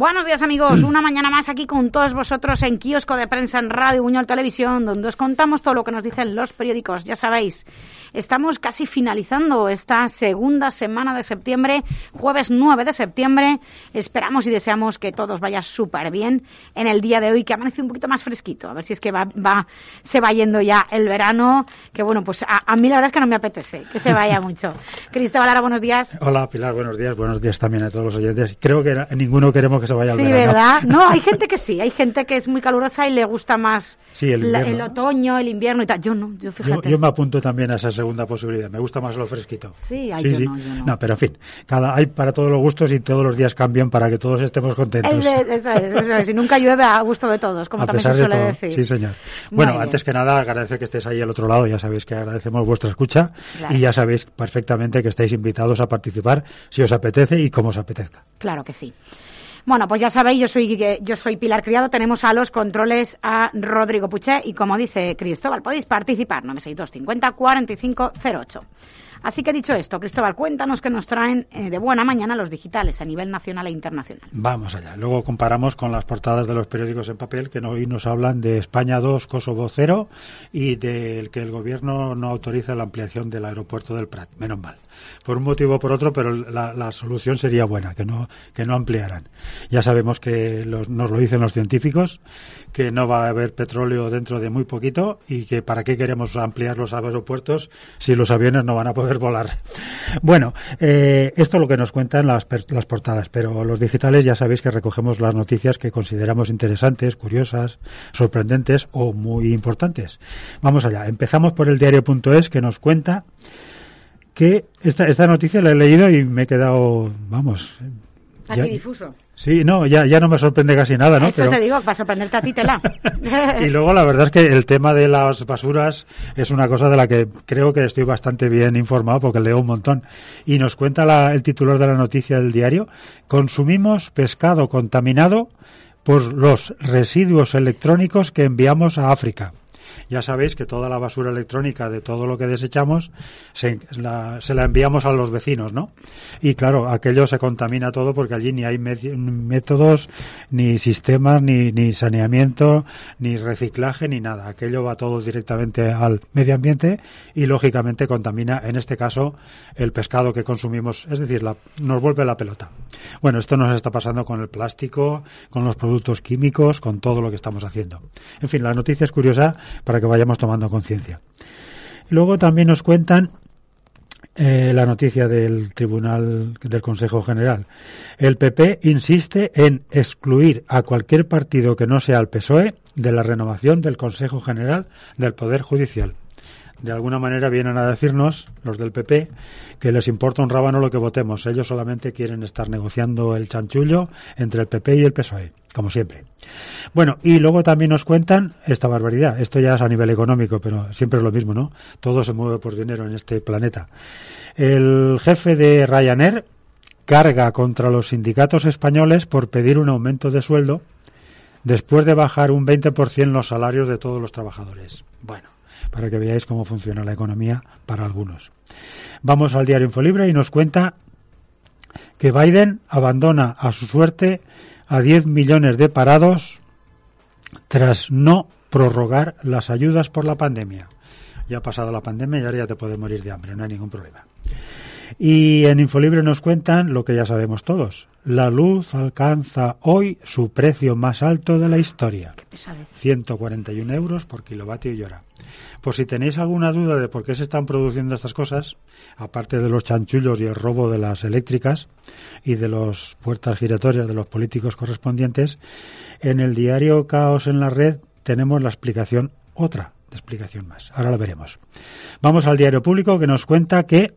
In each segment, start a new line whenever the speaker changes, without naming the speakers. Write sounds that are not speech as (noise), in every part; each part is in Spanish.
Buenos días amigos, (clears throat) una mañana más aquí con todos vosotros en Kiosco de Prensa en Radio Buñol Televisión, donde os contamos todo lo que nos dicen los periódicos. Ya sabéis, estamos casi finalizando esta segunda semana de septiembre, jueves 9 de septiembre. Esperamos y deseamos que todos vaya súper bien en el día de hoy, que amanece un poquito más fresquito. A ver si es que va, va, se va yendo ya el verano, que bueno, pues a, a mí la verdad es que no me apetece que se vaya (laughs) mucho. Cristóbal Lara, buenos días.
Hola Pilar, buenos días, buenos días también a todos los oyentes. Creo que ninguno queremos que se vaya al
sí,
verano.
¿verdad? (laughs) No, hay gente que sí, hay gente que es muy calurosa y le gusta más
Sí, el
la- el otoño, el invierno y tal. Yo no, yo
Yo,
fíjate.
yo me apunto también a esa segunda posibilidad. Me gusta más lo fresquito.
Sí, ay, yo no, yo no.
pero en fin, cada, hay para todos los gustos y todos los días cambian para que todos estemos contentos.
Eso es, eso es. Y nunca llueve a gusto de todos, como
a
también
pesar
se
de
suele
todo.
decir.
Sí, señor. Bueno,
Muy bien.
antes que nada, agradecer que estéis ahí al otro lado. Ya sabéis que agradecemos vuestra escucha
Claro.
y ya sabéis perfectamente que estáis invitados a participar si os apetece y como os apetezca.
Claro que sí. Bueno, pues ya sabéis, yo soy, yo soy Pilar Criado, tenemos a los controles a Rodrigo Puché y como dice Cristóbal, podéis participar, 962 50 45 08. Así que dicho esto, Cristóbal, cuéntanos que nos traen eh, de buena mañana los digitales a nivel nacional e internacional.
Vamos allá. Luego comparamos con las portadas de los periódicos en papel que hoy nos hablan de España 2, Kosovo 0 y del que el gobierno no autoriza la ampliación del aeropuerto del Prat. Menos mal. Por un motivo o por otro, pero la, la solución sería buena, que no, que no ampliaran. Ya sabemos que los- nos lo dicen los científicos, que no va a haber petróleo dentro de muy poquito y que para qué queremos ampliar los aeropuertos si los aviones no van a poder volar. Bueno, eh, esto es lo que nos cuentan las, las portadas, pero los digitales ya sabéis que recogemos las noticias que consideramos interesantes, curiosas, sorprendentes o muy importantes. Vamos allá. Empezamos por el diario.es que nos cuenta que esta, esta noticia la he leído y me he quedado, vamos. Ya-
Aquí difuso.
Sí, no, ya, ya no me sorprende casi nada, ¿no?
Eso
Pero-
te digo, para sorprenderte a ti, tela. (laughs)
y luego la verdad es que el tema de las basuras es una cosa de la que creo que estoy bastante bien informado porque leo un montón. Y nos cuenta la- el titular de la noticia del diario, consumimos pescado contaminado por los residuos electrónicos que enviamos a África. Ya sabéis que toda la basura electrónica de todo lo que desechamos se la, se la enviamos a los vecinos, ¿no? Y claro, aquello se contamina todo porque allí ni hay métodos, ni sistemas, ni, ni saneamiento, ni reciclaje, ni nada. Aquello va todo directamente al medio ambiente y lógicamente contamina, en este caso, el pescado que consumimos, es decir, la- nos vuelve la pelota. Bueno, esto nos está pasando con el plástico, con los productos químicos, con todo lo que estamos haciendo. En fin, la noticia es curiosa para que vayamos tomando conciencia. Luego también nos cuentan eh, la noticia del Tribunal del Consejo General. El PP insiste en excluir a cualquier partido que no sea el PSOE de la renovación del Consejo General del Poder Judicial. De alguna manera vienen a decirnos, los del PP, que les importa un rábano lo que votemos. Ellos solamente quieren estar negociando el chanchullo entre el PP y el PSOE, como siempre. Bueno, y luego también nos cuentan esta barbaridad. Esto ya es a nivel económico, pero siempre es lo mismo, ¿no? Todo se mueve por dinero en este planeta. El jefe de Ryanair carga contra los sindicatos españoles por pedir un aumento de sueldo después de bajar un 20% los salarios de todos los trabajadores. Bueno, para que veáis cómo funciona la economía para algunos. Vamos al diario Infolibre y nos cuenta que Biden abandona a su suerte a 10 millones de parados tras no prorrogar las ayudas por la pandemia. Ya ha pasado la pandemia y ahora ya te puedes morir de hambre, no hay ningún problema. Y en Infolibre nos cuentan lo que ya sabemos todos. La luz alcanza hoy su precio más alto de la historia. 141 euros por kilovatio y hora. Por si tenéis alguna duda de por qué se están produciendo estas cosas, aparte de los chanchullos y el robo de las eléctricas y de las puertas giratorias de los políticos correspondientes, en el diario Caos en la Red tenemos la explicación, otra explicación más. Ahora la veremos. Vamos al diario público que nos cuenta que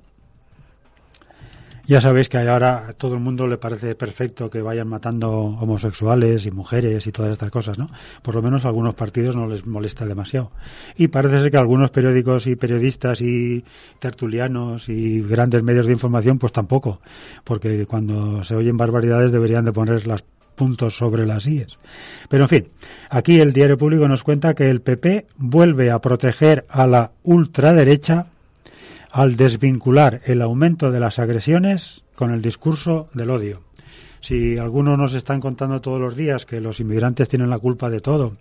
ya sabéis que ahora a todo el mundo le parece perfecto que vayan matando homosexuales y mujeres y todas estas cosas, ¿no? Por lo menos a algunos partidos no les molesta demasiado. Y parece ser que algunos periódicos y periodistas y tertulianos y grandes medios de información, pues tampoco. Porque cuando se oyen barbaridades deberían de poner los puntos sobre las IES. Pero en fin, aquí el diario público nos cuenta que el PP vuelve a proteger a la ultraderecha al desvincular el aumento de las agresiones con el discurso del odio. Si algunos nos están contando todos los días que los inmigrantes tienen la culpa de todo,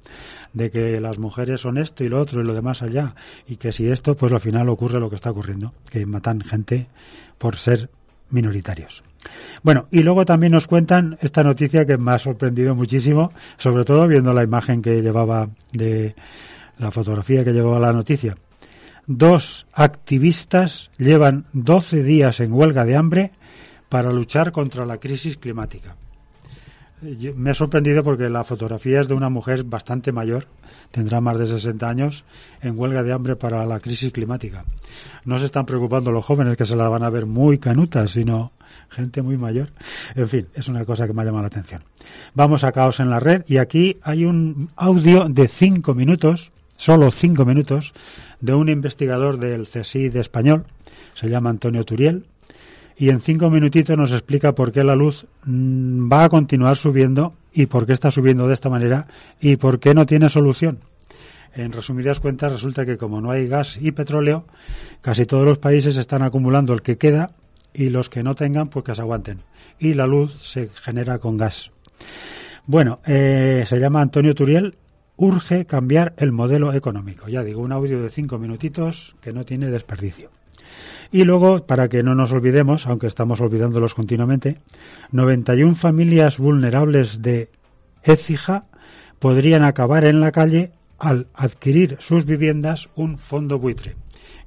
de que las mujeres son esto y lo otro y lo demás allá, y que si esto, pues al final ocurre lo que está ocurriendo, que matan gente por ser minoritarios. Bueno, y luego también nos cuentan esta noticia que me ha sorprendido muchísimo, sobre todo viendo la imagen que llevaba de la fotografía que llevaba la noticia dos activistas llevan 12 días en huelga de hambre para luchar contra la crisis climática. Me ha sorprendido porque la fotografía es de una mujer bastante mayor, tendrá más de 60 años, en huelga de hambre para la crisis climática. No se están preocupando los jóvenes que se la van a ver muy canutas, sino gente muy mayor. En fin, es una cosa que me ha llamado la atención. Vamos a Caos en la Red y aquí hay un audio de cinco minutos, solo cinco minutos, de un investigador del CSID español, se llama Antonio Turiel, y en cinco minutitos nos explica por qué la luz mm, va a continuar subiendo y por qué está subiendo de esta manera y por qué no tiene solución. En resumidas cuentas, resulta que como no hay gas y petróleo, casi todos los países están acumulando el que queda y los que no tengan, pues que se aguanten. Y la luz se genera con gas. Bueno, eh, se llama Antonio Turiel urge cambiar el modelo económico. Ya digo, un audio de cinco minutitos que no tiene desperdicio. Y luego, para que no nos olvidemos, aunque estamos olvidándolos continuamente, 91 familias vulnerables de Écija podrían acabar en la calle al adquirir sus viviendas un fondo buitre.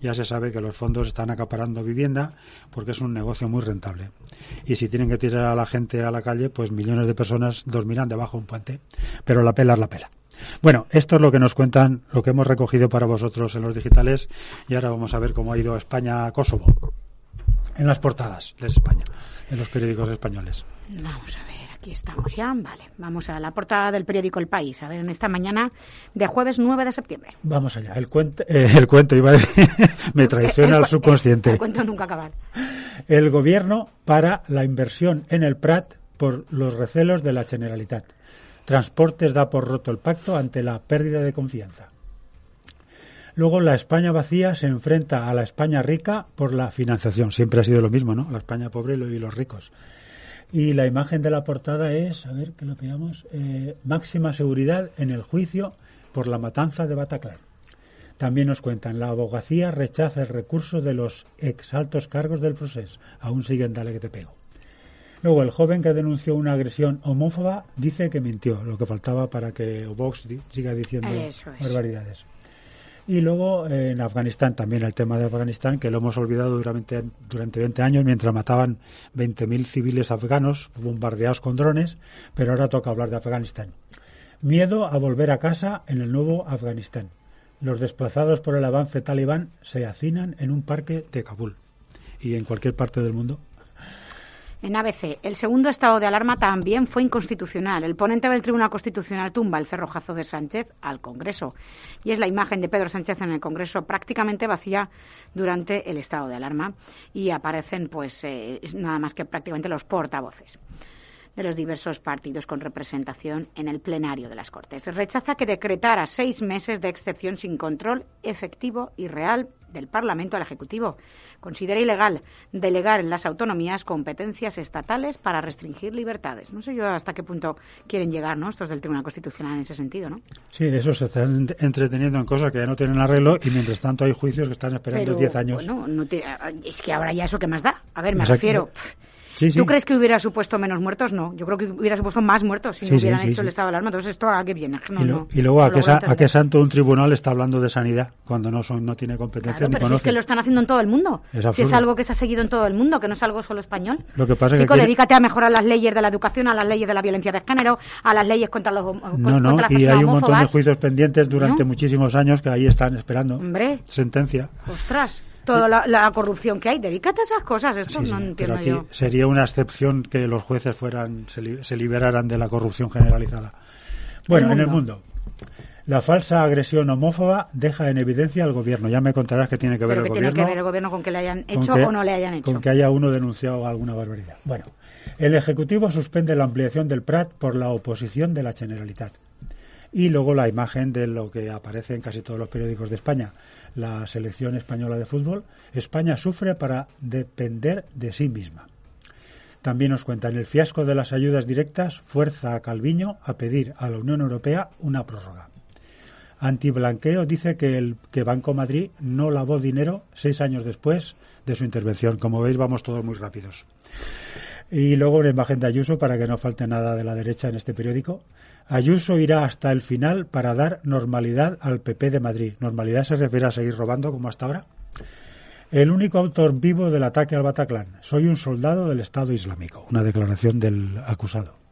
Ya se sabe que los fondos están acaparando vivienda porque es un negocio muy rentable. Y si tienen que tirar a la gente a la calle, pues millones de personas dormirán debajo de un puente. Pero la pela es la pela. Bueno, esto es lo que nos cuentan, lo que hemos recogido para vosotros en los digitales y ahora vamos a ver cómo ha ido España a Kosovo en las portadas de España, en los periódicos españoles.
Vamos a ver, aquí estamos ya. Vale, vamos a la portada del periódico El País, a ver, en esta mañana de jueves 9 de septiembre.
Vamos allá, el, cuento, eh, el cuento, iba a decir, (laughs) me traiciona el, subconsciente.
El cuento nunca acabar.
El gobierno para la inversión en el Prat por los recelos de la Generalitat. Transportes da por roto el pacto ante la pérdida de confianza. Luego la España vacía se enfrenta a la España rica por la financiación. Siempre ha sido lo mismo, ¿no? La España pobre y los ricos. Y la imagen de la portada es, a ver que lo veamos, eh, máxima seguridad en el juicio por la matanza de Bataclan. También nos cuentan, la abogacía rechaza el recurso de los exaltos cargos del proceso. Aún siguen, dale que te pego. Luego, el joven que denunció una agresión homófoba dice que mintió, lo que faltaba para que Vox siga diciendo barbaridades. Y luego en Afganistán, también el tema de Afganistán, que lo hemos olvidado durante, durante 20 años, mientras mataban 20.000 civiles afganos bombardeados con drones, pero ahora toca hablar de Afganistán. Miedo a volver a casa en el nuevo Afganistán. Los desplazados por el avance talibán se hacinan en un parque de Kabul y en cualquier parte del mundo
En ABC, el segundo estado de alarma también fue inconstitucional. El ponente del Tribunal Constitucional tumba el cerrojazo de Sánchez al Congreso. Y es la imagen de Pedro Sánchez en el Congreso prácticamente vacía durante el estado de alarma. Y aparecen, pues, eh, nada más que prácticamente los portavoces de los diversos partidos con representación en el plenario de las Cortes. Rechaza que decretara seis meses de excepción sin control efectivo y real del Parlamento al Ejecutivo. Considera ilegal delegar en las autonomías competencias estatales para restringir libertades. No sé yo hasta qué punto quieren llegar ¿no? estos del Tribunal Constitucional en ese sentido. ¿no?
Sí, eso se están entreteniendo en cosas que ya no tienen arreglo y mientras tanto hay juicios que están esperando 10 años.
Bueno, no es que ahora ya eso que más da. A ver, me refiero. ¿Tú crees que hubiera supuesto menos muertos? No. Yo creo que hubiera supuesto más muertos si no hubieran hecho el estado de alarma. Entonces, ¿esto a qué viene?
y, luego, ¿a, qué, santo un tribunal está hablando de sanidad cuando no son no tiene competencia
claro, pero es que lo están haciendo en todo el mundo. Es si es algo que se ha seguido en todo el mundo, que no es algo solo español.
Lo que pasa
Chico, dedícate a mejorar las leyes de la educación, a las leyes de la violencia de género, a las leyes contra los
No, no, y hay un montón de juicios pendientes durante muchísimos años que ahí están esperando.
Hombre.
Sentencia.
Ostras toda la, corrupción que hay. Dedícate a esas cosas, esto no entiendo yo.
Sería una excepción que los jueces fueran se, liberaran de la corrupción generalizada. Bueno, en el mundo. La falsa agresión homófoba deja en evidencia al gobierno. Ya me contarás qué tiene que ver el gobierno.
tiene que ver el gobierno con que le hayan hecho o no le hayan hecho?
Con que haya uno denunciado alguna barbaridad. Bueno, el Ejecutivo suspende la ampliación del Prat por la oposición de la Generalitat. Y luego la imagen de lo que aparece en casi todos los periódicos de España la selección española de fútbol, España sufre para depender de sí misma. También nos cuentan el fiasco de las ayudas directas fuerza a Calviño a pedir a la Unión Europea una prórroga. Antiblanqueo dice que el que Banco Madrid no lavó dinero seis años después de su intervención. Como veis, vamos todos muy rápidos. Y luego una imagen de Ayuso para que no falte nada de la derecha en este periódico. Ayuso irá hasta el final para dar normalidad al PP de Madrid. ¿Normalidad se refiere a seguir robando como hasta ahora? El único autor vivo del ataque al Bataclan. Soy un soldado del Estado Islámico. Una declaración del acusado.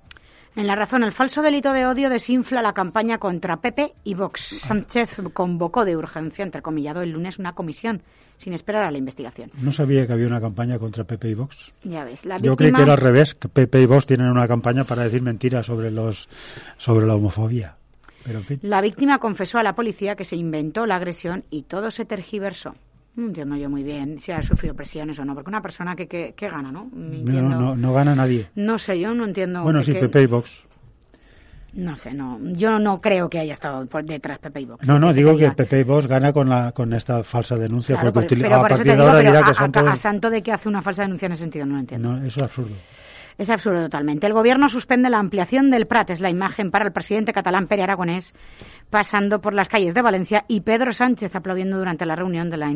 En la razón, el falso delito de odio desinfla la campaña contra Pepe y Vox. Sánchez convocó de urgencia, entrecomillado, el lunes una comisión sin esperar a la investigación.
No sabía que había una campaña contra Pepe y Vox.
Ya ves, la
Yo creí que era al revés, que Pepe y Vox tienen una campaña para decir mentiras sobre los sobre la homofobia. Pero en fin.
La víctima confesó a la policía que se inventó la agresión y todo se tergiversó. No entiendo yo muy bien si ha sufrido presiones o no, porque una persona que, que, gana, ¿no?
No, no, gana nadie.
No sé, yo no entiendo.
Bueno, sí, Pepe y Vox.
No sé, no. Yo no creo que haya estado por detrás Pepe y Vox.
No, no, digo que Pepe y Vox gana con, la, con esta falsa denuncia, porque a partir de ahora dirá que Santo...
A, Santo de que hace una falsa denuncia en ese sentido, no lo entiendo.
No, eso es absurdo.
Es absurdo totalmente. El gobierno suspende la ampliación del Prat, es la imagen para el presidente catalán Pere Aragonés, pasando por las calles de Valencia y Pedro Sánchez aplaudiendo durante la reunión de la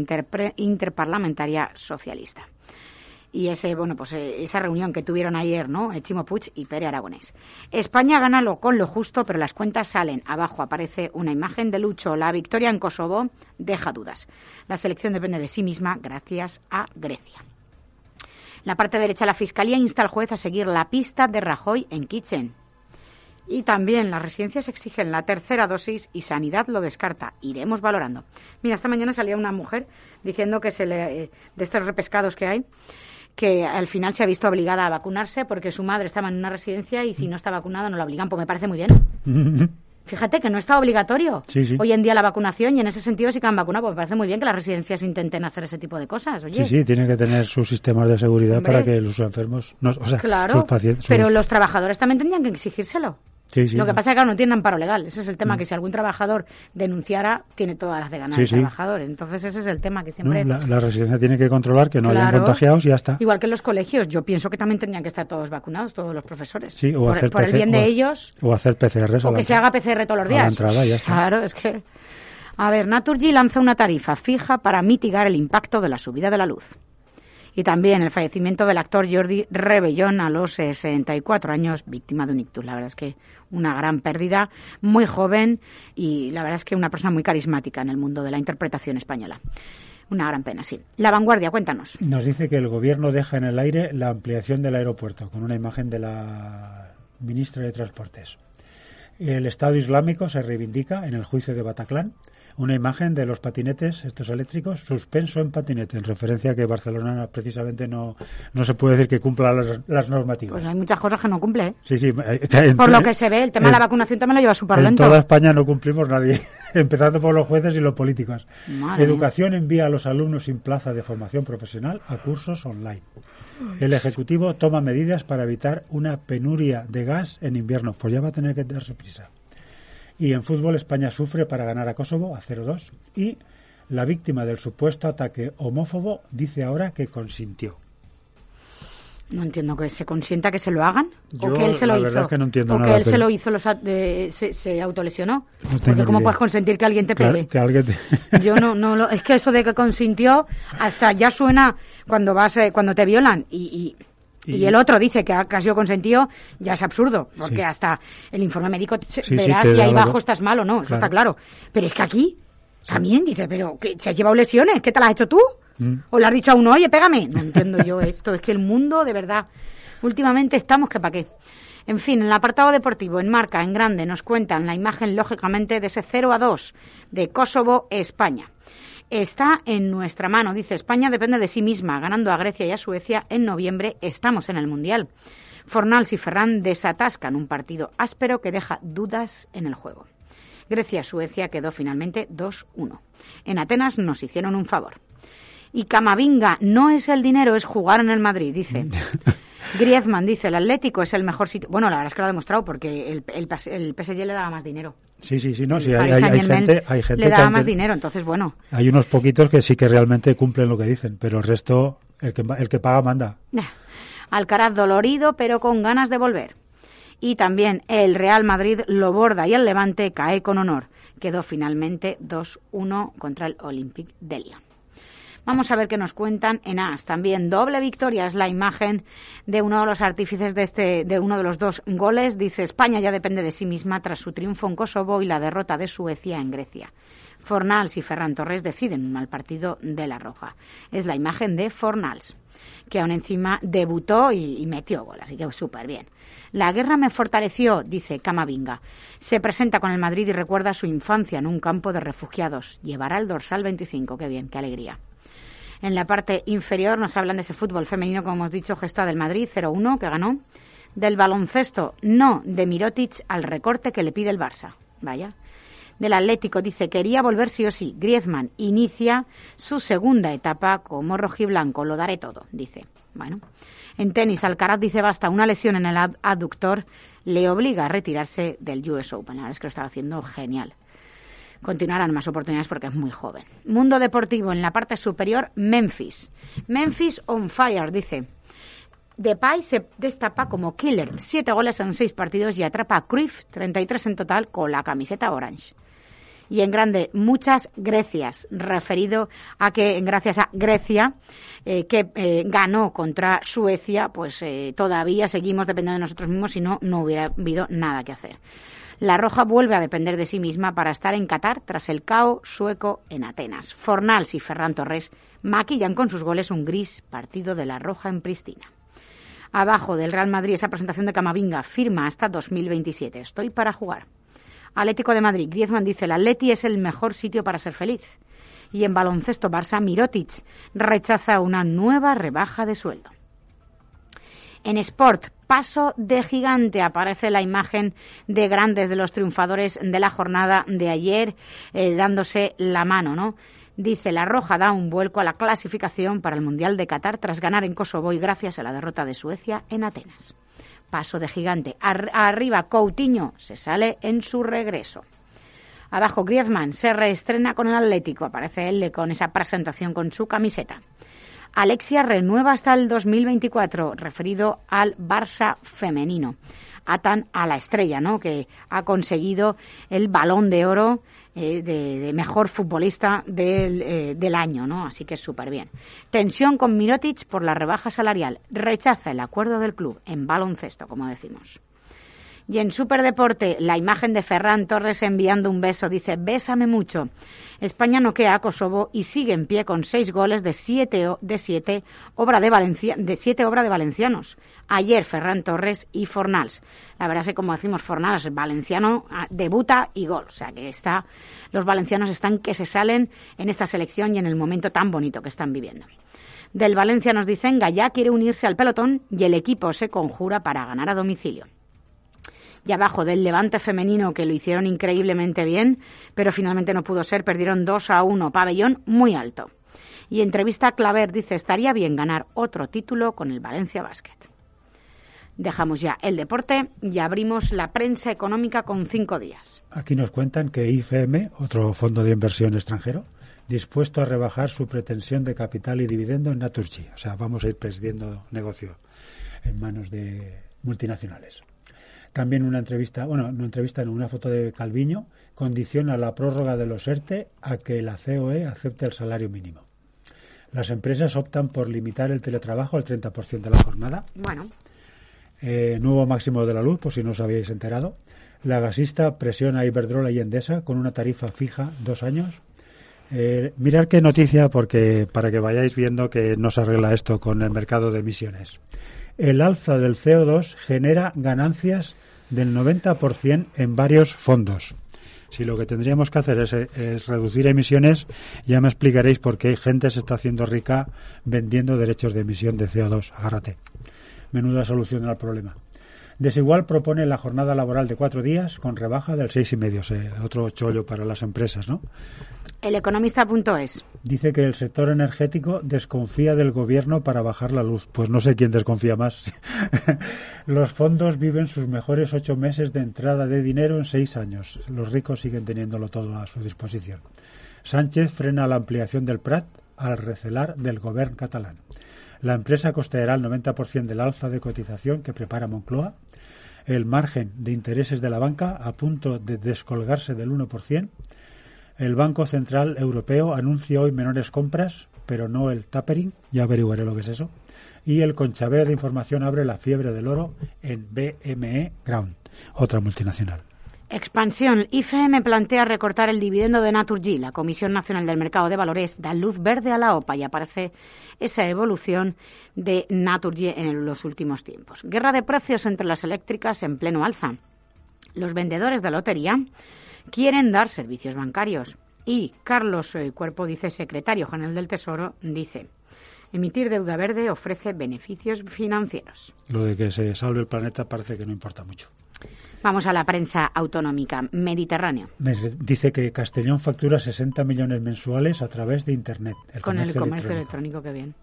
Interparlamentaria Socialista. Y ese bueno pues eh, esa reunión que tuvieron ayer no Chimo Puig y Pere Aragonés. España gana lo con lo justo pero las cuentas salen. Abajo aparece una imagen de Lucho. La victoria en Kosovo deja dudas. La selección depende de sí misma gracias a Grecia la parte derecha la fiscalía insta al juez a seguir la pista de Rajoy en Kitchen y también las residencias exigen la tercera dosis y Sanidad lo descarta. Iremos valorando. Mira, esta mañana salía una mujer diciendo que se le, eh, de estos repescados que hay, que al final se ha visto obligada a vacunarse porque su madre estaba en una residencia y si no está vacunada no la obligan. Pues me parece muy bien. (laughs) Fíjate que no está obligatorio hoy en día la vacunación y en ese sentido sí que han vacunado. Pues me parece muy bien que las residencias intenten hacer ese tipo de cosas.
Sí, sí, tienen que tener sus sistemas de seguridad para que los enfermos, no, o sea, sus pacientes.
Pero los trabajadores también tendrían que exigírselo. Lo que pasa es que no tienen amparo legal. Ese es el tema, que si algún trabajador denunciara, tiene todas las de ganar el trabajador. Entonces ese es el tema que siempre...
la, residencia tiene que controlar que no hayan contagiados y ya está.
Igual que en los colegios. Yo pienso que también tendrían que estar todos vacunados, todos los profesores. Sí, o por, hacer por el bien de ellos.
O hacer PCR.
O que se haga PCR todos los días.
la entrada, ya está.
Claro, es que... A ver, Naturgy lanza una tarifa fija para mitigar el impacto de la subida de la luz y también el fallecimiento del actor Jordi Rebellón a los 64 años, víctima de un ictus. La verdad es que una gran pérdida, muy joven y la verdad es que una persona muy carismática en el mundo de la interpretación española. Una gran pena, sí. La vanguardia, cuéntanos.
Nos dice que el gobierno deja en el aire la ampliación del aeropuerto, con una imagen de la ministra de Transportes. El Estado Islámico se reivindica en el juicio de Bataclan una imagen de los patinetes, estos eléctricos, suspenso en patinete, en referencia a que Barcelona precisamente no, no se puede decir que cumpla las, normativas.
Pues hay muchas cosas que no cumple. ¿eh?
Sí, sí.
Eh, por lo que se ve, el tema de la vacunación también lo lleva súper lento.
En toda España no cumplimos nadie, (laughs) empezando por los jueces y los políticos. Educación envía a los alumnos sin plaza de formación profesional a cursos online. El Ejecutivo toma medidas para evitar una penuria de gas en invierno. Pues ya va a tener que darse prisa. Y en fútbol España sufre para ganar a Kosovo a 0-2 y la víctima del supuesto ataque homófobo dice ahora que consintió.
No entiendo que se consienta que se lo hagan
o que él se lo hizo. que no entiendo
o que él se lo hizo, se, autolesionó. Porque cómo puedes consentir que alguien te pegue.
que alguien (laughs)
Yo no, no, es que eso de que consintió hasta ya suena cuando vas, eh, cuando te violan y, y, el otro dice que ha casi consentido, ya es absurdo, porque hasta el informe médico verás si ahí abajo estás mal o no, eso está claro. Pero es que aquí también dice, pero que se has llevado lesiones, ¿qué te las has hecho tú? Mm. ¿O le has dicho a uno, oye, pégame? No entiendo yo esto. Es que el mundo, de verdad, últimamente estamos que para qué. En fin, en el apartado deportivo, en marca, en grande, nos cuentan la imagen, lógicamente, de ese 0 a 2 de Kosovo-España. Está en nuestra mano, dice España depende de sí misma, ganando a Grecia y a Suecia en noviembre, estamos en el Mundial. Fornals y Ferran desatascan un partido áspero que deja dudas en el juego. Grecia-Suecia quedó finalmente 2-1. En Atenas nos hicieron un favor. Y Camavinga no es el dinero, es jugar en el Madrid, dice. (laughs) Griezmann dice, el Atlético es el mejor sitio. Bueno, la verdad es que lo ha demostrado porque el, el, el PSG le daba más dinero.
Sí, sí, sí, no, sí, hay, gente, hay gente
le daba más dinero, entonces bueno.
Hay unos poquitos que sí que realmente cumplen lo que dicen, pero el resto, el que, el que paga manda.
Alcaraz dolorido, pero con ganas de volver. Y también el Real Madrid lo borda y el Levante cae con honor. Quedó finalmente 2-1 contra el Olympique de Lyon. Vamos a ver qué nos cuentan en AS. También doble victoria es la imagen de uno de los artífices de, este, de uno de los dos goles. Dice España ya depende de sí misma tras su triunfo en Kosovo y la derrota de Suecia en Grecia. Fornals y Ferran Torres deciden un mal partido de la Roja. Es la imagen de Fornals, que aún encima debutó y, metió gol, así que súper bien. La guerra me fortaleció, dice Camavinga. Se presenta con el Madrid y recuerda su infancia en un campo de refugiados. Llevará el dorsal 25, qué bien, qué alegría. En la parte inferior nos hablan de ese fútbol femenino, como hemos dicho, gesta del Madrid 0-1 que ganó. Del baloncesto, no, de Mirotic al recorte que le pide el Barça. Vaya. Del Atlético dice quería volver sí o sí. Griezmann inicia su segunda etapa como rojiblanco. Lo daré todo, dice. Bueno. En tenis, Alcaraz dice basta. Una lesión en el aductor le obliga a retirarse del US Open. La verdad es que lo estaba haciendo genial continuarán más oportunidades porque es muy joven. Mundo deportivo en la parte superior, Memphis. Memphis on fire, dice. Depay se destapa como killer, siete goles en seis partidos y atrapa a Cruyff, 33 en total, con la camiseta orange. Y en grande, muchas Grecias, referido a que gracias a Grecia, eh, que eh, ganó contra Suecia, pues eh, todavía seguimos dependiendo de nosotros mismos, si no, no hubiera habido nada que hacer. La Roja vuelve a depender de sí misma para estar en Qatar tras el cao sueco en Atenas. Fornals y Ferran Torres maquillan con sus goles un gris partido de La Roja en Pristina. Abajo del Real Madrid esa presentación de Camavinga firma hasta 2027. Estoy para jugar. Atlético de Madrid. Griezmann dice, el Atleti es el mejor sitio para ser feliz. Y en baloncesto Barça, Mirotic rechaza una nueva rebaja de sueldo. En Sport, paso de gigante. Aparece la imagen de grandes de los triunfadores de la jornada de ayer eh, dándose la mano, ¿no? Dice, la Roja da un vuelco a la clasificación para el Mundial de Qatar tras ganar en Kosovo y gracias a la derrota de Suecia en Atenas. Paso de gigante. arriba, Coutinho se sale en su regreso. Abajo, Griezmann se reestrena con el Atlético. Aparece él con esa presentación con su camiseta. Alexia renueva hasta el 2024, referido al Barça femenino. Atan a la estrella, ¿no? Que ha conseguido el balón de oro eh, de, mejor futbolista del, eh, del año, ¿no? Así que es súper bien. Tensión con Mirotic por la rebaja salarial. Rechaza el acuerdo del club en baloncesto, como decimos. Y en Superdeporte, la imagen de Ferran Torres enviando un beso. Dice, bésame mucho. España noquea a Kosovo y sigue en pie con seis goles de siete, de siete, obra de, Valencia, de siete obra de valencianos. Ayer Ferran Torres y Fornals. La verdad es que como decimos Fornals, valenciano ah, debuta y gol. O sea que está, los valencianos están que se salen en esta selección y en el momento tan bonito que están viviendo. Del Valencia nos dicen Gallá quiere unirse al pelotón y el equipo se conjura para ganar a domicilio y abajo del Levante femenino que lo hicieron increíblemente bien, pero finalmente no pudo ser, perdieron 2 a 1, pabellón muy alto. Y entrevista a Claver dice, estaría bien ganar otro título con el Valencia Basket. Dejamos ya el deporte y abrimos la prensa económica con cinco días.
Aquí nos cuentan que IFM, otro fondo de inversión extranjero, dispuesto a rebajar su pretensión de capital y dividendo en Naturgy. O sea, vamos a ir presidiendo negocio en manos de multinacionales. También una entrevista, bueno, una entrevista en una foto de Calviño, condiciona la prórroga de los ERTE a que la COE acepte el salario mínimo. Las empresas optan por limitar el teletrabajo al 30% de la jornada.
Bueno.
Eh, nuevo máximo de la luz, por si no os habíais enterado. La gasista presiona a Iberdrola y Endesa con una tarifa fija dos años. Eh, mirar qué noticia, porque para que vayáis viendo que no se arregla esto con el mercado de emisiones. El alza del CO2 genera ganancias del 90% en varios fondos. Si lo que tendríamos que hacer es, reducir emisiones, ya me explicaréis por qué gente se está haciendo rica vendiendo derechos de emisión de CO2. Agárrate. Menuda solución al problema. Desigual propone la jornada laboral de cuatro días con rebaja del seis y medio. otro chollo para las empresas, ¿no?
El economista.es.
Dice que el sector energético desconfía del gobierno para bajar la luz. Pues no sé quién desconfía más. (laughs) Los fondos viven sus mejores ocho meses de entrada de dinero en seis años. Los ricos siguen teniéndolo todo a su disposición. Sánchez frena la ampliación del Prat al recelar del gobierno catalán. La empresa costeará el 90% del alza de cotización que prepara Moncloa. El margen de intereses de la banca a punto de descolgarse del 1%. El Banco Central Europeo anuncia hoy menores compras, pero no el tapering, ya averiguaré lo que es eso. Y el conchabeo de información abre la fiebre del oro en BME Ground, otra multinacional.
Expansión. IFM plantea recortar el dividendo de Naturgy. La Comisión Nacional del Mercado de Valores da luz verde a la OPA y aparece esa evolución de Naturgy en los últimos tiempos. Guerra de precios entre las eléctricas en pleno alza. Los vendedores de lotería quieren dar servicios bancarios. Y Carlos eh, Cuerpo, dice secretario general del Tesoro, dice, emitir deuda verde ofrece beneficios financieros.
Lo de que se salve el planeta parece que no importa mucho.
Vamos a la prensa autonómica. Mediterráneo.
Dice que Castellón factura 60 millones mensuales a través de Internet.
con el comercio electrónico, qué bien.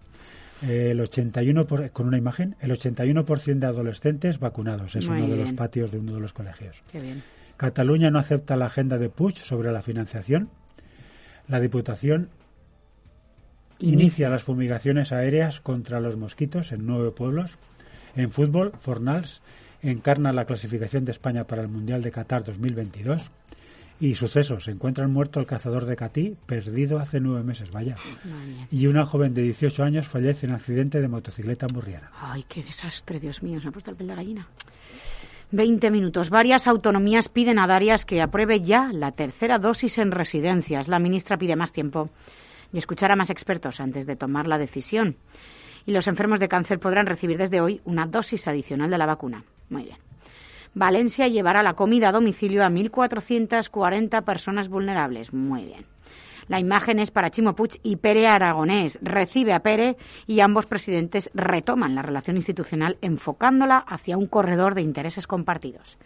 El 81 con una imagen, el 81% de adolescentes vacunados. Es uno de los patios de uno de los colegios.
Qué bien.
Cataluña no acepta la agenda de Puig sobre la financiación. La Diputación inicia las fumigaciones aéreas contra los mosquitos en nueve pueblos. En fútbol, Fornals encarna la clasificación de España para el Mundial de Qatar 2022. Y sucesos, se encuentran muerto el cazador de Catí, perdido hace nueve meses, vaya. Y una joven de 18 años fallece en accidente de motocicleta murriana.
Ay, qué desastre, Dios mío, se me ha puesto el pelo de gallina. 20 minutos. Varias autonomías piden a Darias que apruebe ya la tercera dosis en residencias. La ministra pide más tiempo y escuchar a más expertos antes de tomar la decisión. Y los enfermos de cáncer podrán recibir desde hoy una dosis adicional de la vacuna. Muy bien. Valencia llevará la comida a domicilio a 1.440 personas vulnerables. Muy bien. La imagen es para Chimo Puig y Pere Aragonés. Recibe a Pere y ambos presidentes retoman la relación institucional enfocándola hacia un corredor de intereses compartidos.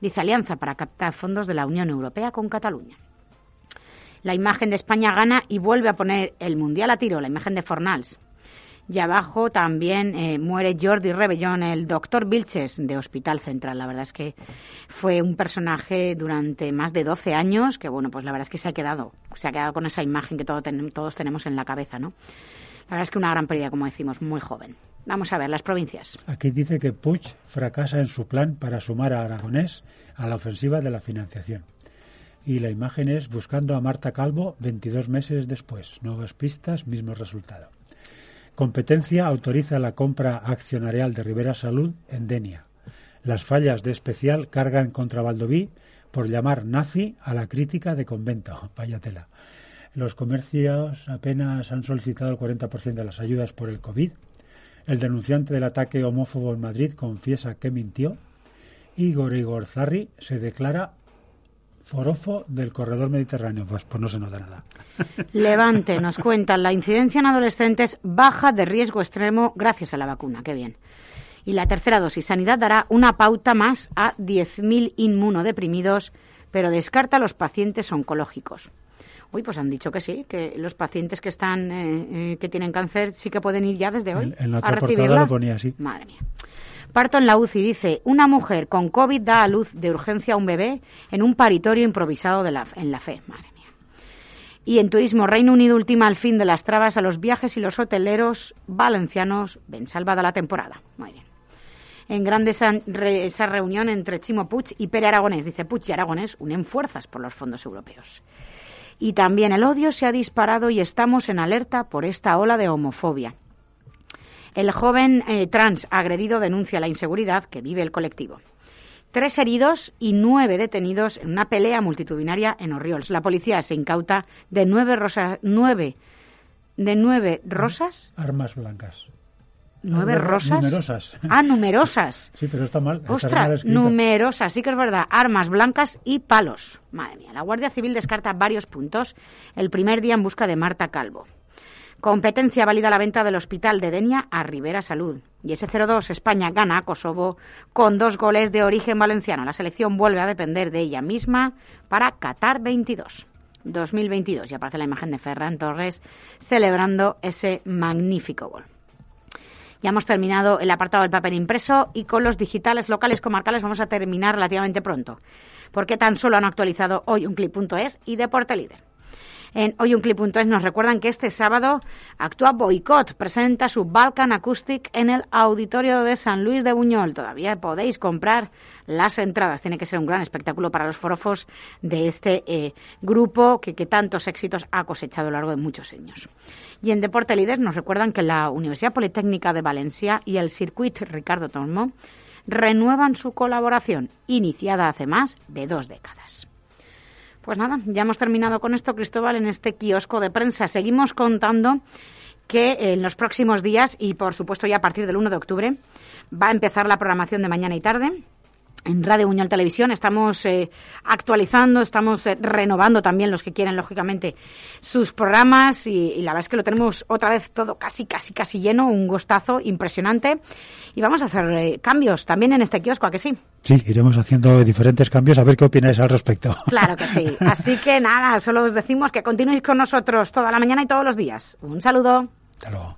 Dice Alianza para captar fondos de la Unión Europea con Cataluña. La imagen de España gana y vuelve a poner el Mundial a tiro, la imagen de Fornals. Y abajo también eh, muere Jordi Rebellón, el doctor Vilches de Hospital Central. La verdad es que fue un personaje durante más de 12 años que, bueno, pues la verdad es que se ha quedado, se ha quedado con esa imagen que todos tenemos en la cabeza, ¿no? La verdad es que una gran pérdida, como decimos, muy joven. Vamos a ver las provincias.
Aquí dice que Puig fracasa en su plan para sumar a Aragonés a la ofensiva de la financiación. Y la imagen es buscando a Marta Calvo 22 meses después. Nuevas pistas, mismo resultado. Competencia autoriza la compra accionarial de Rivera Salud en Denia. Las fallas de especial cargan contra Valdoví por llamar nazi a la crítica de convento. (laughs) Vaya tela. Los comercios apenas han solicitado el 40% de las ayudas por el COVID. El denunciante del ataque homófobo en Madrid confiesa que mintió. Igor Igorzarri se declara forofo del corredor mediterráneo. Pues, pues no se nota nada. (laughs)
Levante, nos cuentan, la incidencia en adolescentes baja de riesgo extremo gracias a la vacuna. Qué bien. Y la tercera dosis, Sanidad dará una pauta más a 10.000 inmunodeprimidos, pero descarta a los pacientes oncológicos. Uy, pues han dicho que sí, que los pacientes que están eh, eh, que tienen cáncer sí que pueden ir ya desde hoy
En, en la
a
otra portada
recibirla.
lo ponía así.
Madre mía. Parto en la UCI, dice, una mujer con COVID da a luz de urgencia a un bebé en un paritorio improvisado de la, en la fe. Madre mía. Y en turismo, Reino Unido ultima el fin de las trabas a los viajes y los hoteleros valencianos ven salvada la temporada. Muy bien. En grande esa, re- esa reunión entre Chimo Puig y Pere Aragonés. Dice, Puig y Aragonés unen fuerzas por los fondos europeos. Y también el odio se ha disparado y estamos en alerta por esta ola de homofobia. El joven eh, trans agredido denuncia la inseguridad que vive el colectivo. Tres heridos y nueve detenidos en una pelea multitudinaria en Orriols. La policía se incauta de nueve rosas, nueve, de nueve rosas,
Armas blancas.
Nueve rosas.
Numerosas.
Ah, numerosas.
Sí, pero está mal. está mal
Ostras, numerosas, sí que es verdad. Armas blancas y palos. Madre mía, la Guardia Civil descarta varios puntos el primer día en busca de Marta Calvo. Competencia válida la venta del hospital de Denia a Rivera Salud. Y ese 0-2, España gana a Kosovo con dos goles de origen valenciano. La selección vuelve a depender de ella misma para Qatar 22. 2022. Y aparece la imagen de Ferran Torres celebrando ese magnífico gol. Ya hemos terminado el apartado del papel impreso y con los digitales locales comarcales vamos a terminar relativamente pronto, porque tan solo han actualizado hoy un clip.es y Deporte Líder. En hoyunclip.es nos recuerdan que este sábado actúa Boicot, presenta su Balkan Acoustic en el Auditorio de San Luis de Buñol. Todavía podéis comprar las entradas. Tiene que ser un gran espectáculo para los forofos de este eh, grupo que, tantos éxitos ha cosechado a lo largo de muchos años. Y en Deporte Líder nos recuerdan que la Universidad Politécnica de Valencia y el Circuit Ricardo Tormo renuevan su colaboración, iniciada hace más de dos décadas. Pues nada, ya hemos terminado con esto, Cristóbal, en este kiosco de prensa. Seguimos contando que en los próximos días, y por supuesto ya a partir del 1 de octubre, va a empezar la programación de mañana y tarde. En Radio Buñol Televisión estamos eh, actualizando, estamos eh, renovando también los que quieren, lógicamente, sus programas y, y la verdad es que lo tenemos otra vez todo casi, casi, casi lleno, un gustazo impresionante. Y vamos a hacer eh, cambios también en este kiosco, ¿a que sí?
Sí, iremos haciendo diferentes cambios a ver qué opináis al respecto.
Claro que sí. (laughs) Así que nada, solo os decimos que continuéis con nosotros toda la mañana y todos los días. Un saludo.
Hasta luego.